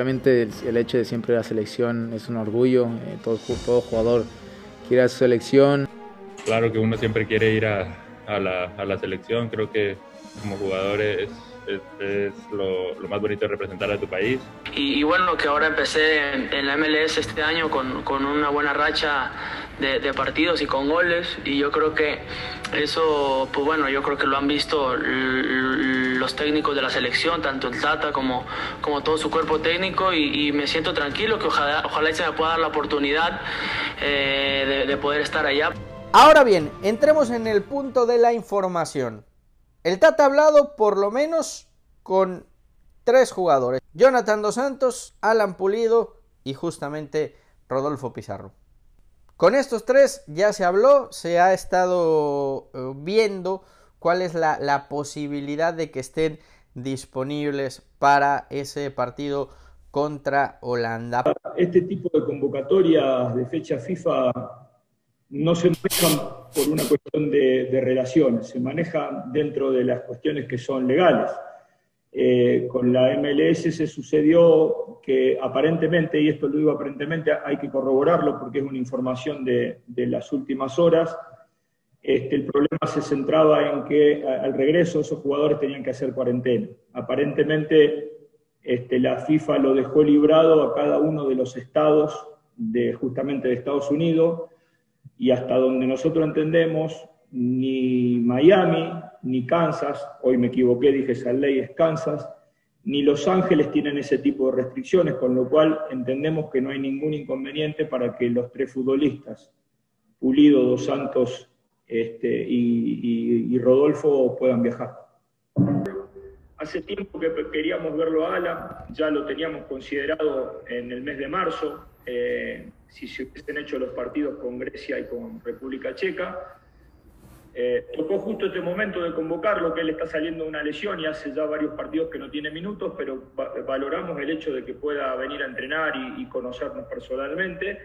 obviamente el, hecho de siempre la selección es un orgullo, eh, todo, todo jugador quiere a su selección. Claro que uno siempre quiere ir a, la, a la, selección, creo que como jugador es, es, lo, lo, más bonito de representar a tu país. Y, bueno, que ahora empecé en, en, la MLS este año con, con una buena racha de, partidos y con goles y yo creo que eso, pues bueno, yo creo que lo han visto los técnicos de la selección, tanto el Tata como, como todo su cuerpo técnico y, me siento tranquilo que ojalá, ojalá se me pueda dar la oportunidad eh, de, de poder estar allá. Ahora bien, entremos en el punto de la información. El Tata ha hablado por lo menos con tres jugadores. Jonathan Dos Santos, Alan Pulido y justamente Rodolfo Pizarro. Con estos tres ya se habló, se ha estado eh, viendo cuál es la, posibilidad de que estén disponibles para ese partido contra Holanda. Este tipo de convocatorias de fecha FIFA no se manejan por una cuestión de relaciones, se manejan dentro de las cuestiones que son legales. Eh, con la MLS se sucedió que aparentemente, y esto lo digo aparentemente, hay que corroborarlo porque es una información de, las últimas horas, este, el problema se centraba en que al regreso esos jugadores tenían que hacer cuarentena. Aparentemente este, la FIFA lo dejó librado a cada uno de los estados de, justamente de Estados Unidos y hasta donde nosotros entendemos, ni Miami, ni Kansas, hoy me equivoqué, dije esa ley es Kansas, ni Los Ángeles tienen ese tipo de restricciones, con lo cual entendemos que no hay ningún inconveniente para que los tres futbolistas, Pulido, Dos Santos este, y, Rodolfo, puedan viajar. Hace tiempo que queríamos verlo a Alan, ya lo teníamos considerado en el mes de marzo, eh, si se hubiesen hecho los partidos con Grecia y con República Checa, eh, tocó justo este momento de convocarlo, que él está saliendo de una lesión y hace ya varios partidos que no tiene minutos, pero valoramos el hecho de que pueda venir a entrenar y conocernos personalmente.